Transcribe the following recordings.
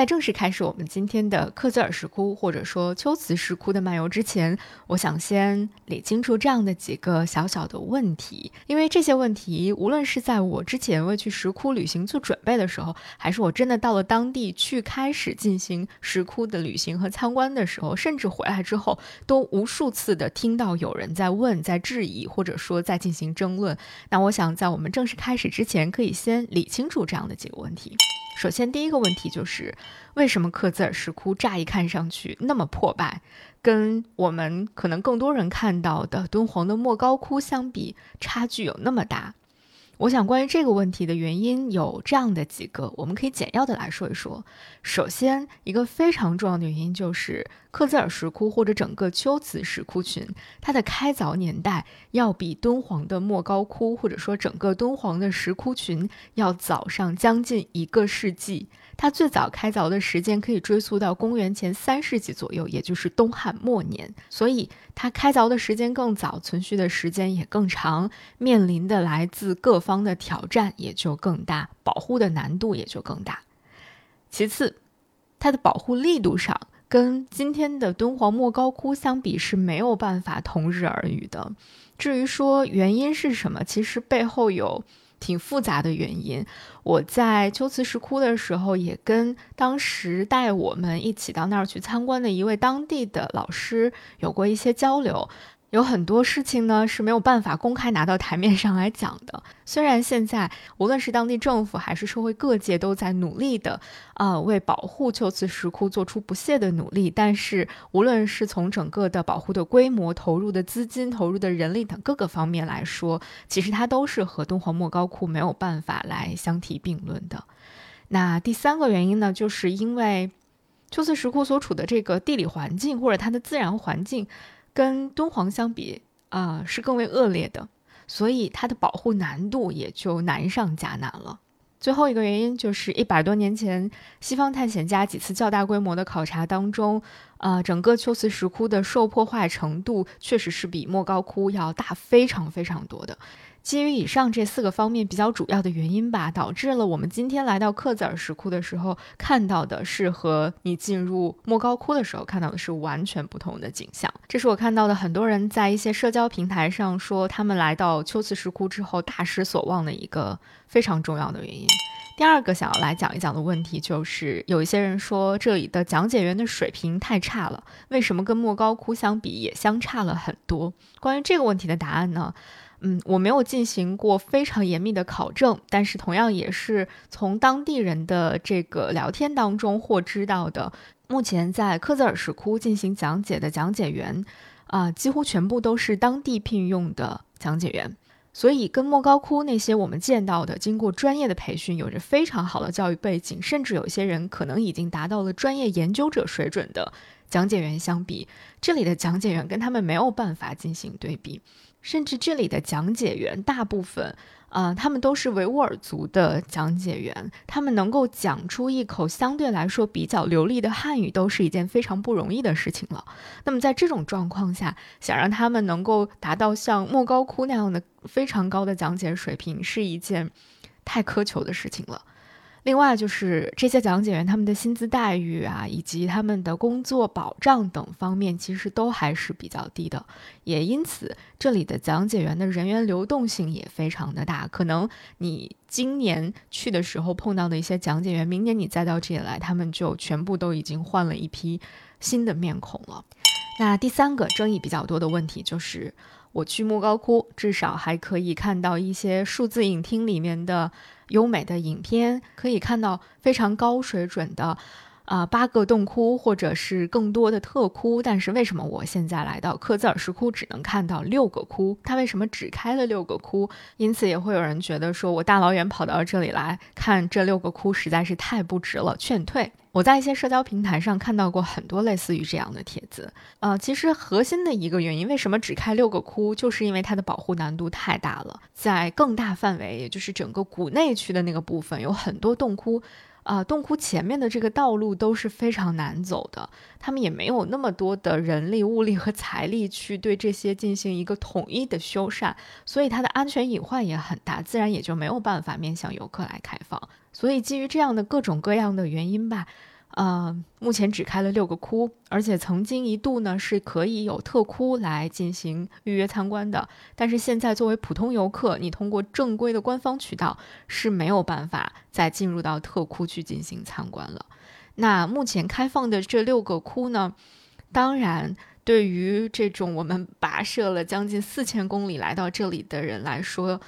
在正式开始我们今天的克孜尔石窟或者说秋瓷石窟的漫游之前，我想先理清楚这样的几个小小的问题，因为这些问题无论是在我之前为去石窟旅行做准备的时候，还是我真的到了当地去开始进行石窟的旅行和参观的时候，甚至回来之后，都无数次的听到有人在问、在质疑，或者说在进行争论。那我想在我们正式开始之前，可以先理清楚这样的几个问题。首先，第一个问题就是，为什么克孜尔石窟乍一看上去那么破败，跟我们可能更多人看到的敦煌的莫高窟相比，差距有那么大？我想，关于这个问题的原因有这样的几个，我们可以简要的来说一说。首先，一个非常重要的原因就是，克孜尔石窟或者整个龟兹石窟群，它的开凿年代要比敦煌的莫高窟或者说整个敦煌的石窟群要早上将近一个世纪。它最早开凿的时间可以追溯到公元前三世纪左右，也就是东汉末年，所以它开凿的时间更早，存续的时间也更长，面临的来自各方的挑战也就更大，保护的难度也就更大。其次，它的保护力度上跟今天的敦煌莫高窟相比是没有办法同日而语的。至于说原因是什么，其实背后有。挺复杂的原因，我在秋瓷石窟的时候，也跟当时带我们一起到那儿去参观的一位当地的老师有过一些交流。有很多事情呢是没有办法公开拿到台面上来讲的。虽然现在无论是当地政府还是社会各界都在努力的，呃，为保护秋瓷石窟做出不懈的努力，但是无论是从整个的保护的规模、投入的资金、投入的人力等各个方面来说，其实它都是和敦煌莫高窟没有办法来相提并论的。那第三个原因呢，就是因为秋瓷石窟所处的这个地理环境或者它的自然环境。跟敦煌相比啊，是更为恶劣的，所以它的保护难度也就难上加难了。最后一个原因就是一百多年前，西方探险家几次较大规模的考察当中，啊，整个秋瓷石窟的受破坏程度确实是比莫高窟要大非常非常多的。基于以上这四个方面比较主要的原因吧，导致了我们今天来到克孜尔石窟的时候看到的是和你进入莫高窟的时候看到的是完全不同的景象。这是我看到的很多人在一些社交平台上说他们来到秋瓷石窟之后大失所望的一个非常重要的原因。第二个想要来讲一讲的问题就是，有一些人说这里的讲解员的水平太差了，为什么跟莫高窟相比也相差了很多？关于这个问题的答案呢？嗯，我没有进行过非常严密的考证，但是同样也是从当地人的这个聊天当中获知到的。目前在克孜尔石窟进行讲解的讲解员，啊，几乎全部都是当地聘用的讲解员，所以跟莫高窟那些我们见到的经过专业的培训、有着非常好的教育背景，甚至有些人可能已经达到了专业研究者水准的讲解员相比，这里的讲解员跟他们没有办法进行对比。甚至这里的讲解员大部分，啊，他们都是维吾尔族的讲解员，他们能够讲出一口相对来说比较流利的汉语，都是一件非常不容易的事情了。那么在这种状况下，想让他们能够达到像莫高窟那样的非常高的讲解水平，是一件太苛求的事情了。另外就是这些讲解员他们的薪资待遇啊，以及他们的工作保障等方面，其实都还是比较低的。也因此，这里的讲解员的人员流动性也非常的大。可能你今年去的时候碰到的一些讲解员，明年你再到这里来，他们就全部都已经换了一批新的面孔了。那第三个争议比较多的问题就是，我去莫高窟，至少还可以看到一些数字影厅里面的。优美的影片可以看到非常高水准的，啊八个洞窟或者是更多的特窟，但是为什么我现在来到克孜尔石窟只能看到六个窟？它为什么只开了六个窟？因此也会有人觉得说我大老远跑到这里来看这六个窟实在是太不值了，劝退。我在一些社交平台上看到过很多类似于这样的帖子，呃，其实核心的一个原因，为什么只开六个窟，就是因为它的保护难度太大了。在更大范围，也就是整个谷内区的那个部分，有很多洞窟，啊，洞窟前面的这个道路都是非常难走的，他们也没有那么多的人力、物力和财力去对这些进行一个统一的修缮，所以它的安全隐患也很大，自然也就没有办法面向游客来开放。所以，基于这样的各种各样的原因吧，呃，目前只开了六个窟，而且曾经一度呢是可以有特窟来进行预约参观的。但是现在作为普通游客，你通过正规的官方渠道是没有办法再进入到特窟去进行参观了。那目前开放的这六个窟呢，当然对于这种我们跋涉了将近四千公里来到这里的人来说，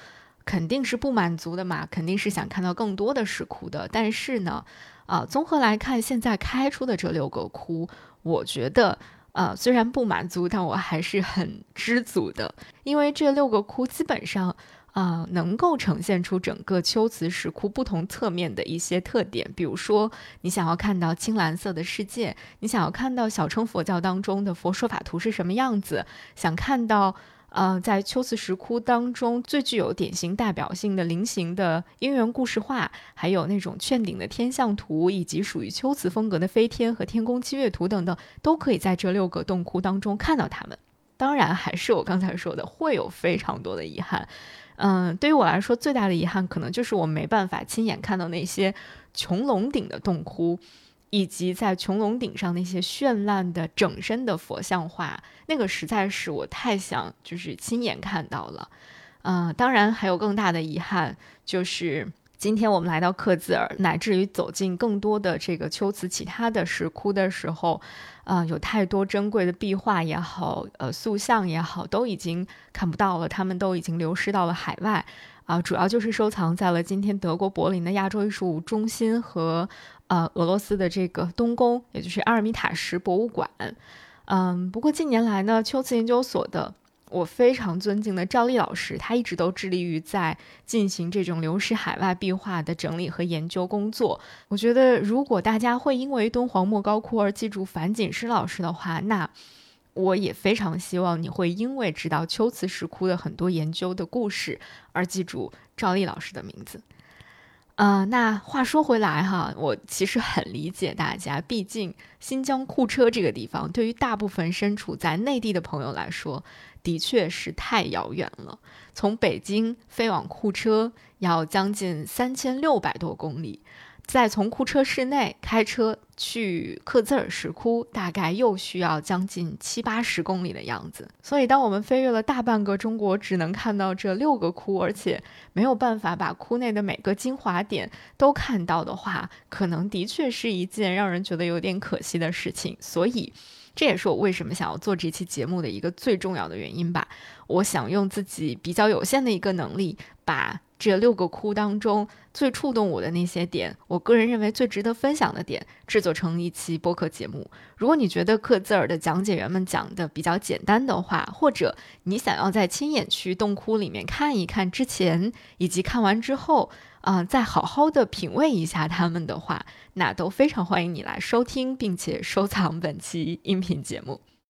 肯定是不满足的嘛，肯定是想看到更多的石窟的。但是呢。啊，综合来看，现在开出的这六个窟，我觉得，呃，虽然不满足，但我还是很知足的，因为这六个窟基本上，啊，能够呈现出整个秋瓷石窟不同侧面的一些特点。比如说，你想要看到青蓝色的世界，你想要看到小乘佛教当中的佛说法图是什么样子，想看到。呃，在秋瓷石窟当中，最具有典型代表性的菱形的因缘故事画，还有那种券顶的天象图，以及属于秋瓷风格的飞天和天宫七月图等等，都可以在这六个洞窟当中看到它们。当然，还是我刚才说的，会有非常多的遗憾。嗯，对于我来说，最大的遗憾可能就是我没办法亲眼看到那些穹隆顶的洞窟。以及在穹隆顶上那些绚烂的整身的佛像画，那个实在是我太想就是亲眼看到了。嗯，当然还有更大的遗憾，就是今天我们来到克孜尔，乃至于走进更多的这个秋瓷其他的石窟的时候，啊，有太多珍贵的壁画也好，呃，塑像也好，都已经看不到了，他们都已经流失到了海外。啊，主要就是收藏在了今天德国柏林的亚洲艺术中心和。呃，俄罗斯的这个东宫，也就是阿尔米塔什博物馆。嗯，不过近年来呢，秋瓷研究所的我非常尊敬的赵丽老师，他一直都致力于在进行这种流失海外壁画的整理和研究工作。我觉得，如果大家会因为敦煌莫高窟而记住樊锦诗老师的话，那我也非常希望你会因为知道秋瓷石窟的很多研究的故事而记住赵丽老师的名字。啊，那话说回来哈，我其实很理解大家，毕竟新疆库车这个地方，对于大部分身处在内地的朋友来说，的确是太遥远了。从北京飞往库车要将近三千六百多公里。再从库车市内开车去克孜尔石窟，大概又需要将近七八十公里的样子。所以，当我们飞越了大半个中国，只能看到这六个窟，而且没有办法把窟内的每个精华点都看到的话，可能的确是一件让人觉得有点可惜的事情。所以，这也是我为什么想要做这期节目的一个最重要的原因吧。我想用自己比较有限的一个能力，把。这六个窟当中最触动我的那些点，我个人认为最值得分享的点，制作成一期播客节目。如果你觉得克孜尔的讲解员们讲的比较简单的话，或者你想要在亲眼去洞窟里面看一看之前，以及看完之后，啊，再好好的品味一下他们的话，那都非常欢迎你来收听并且收藏本期音频节目。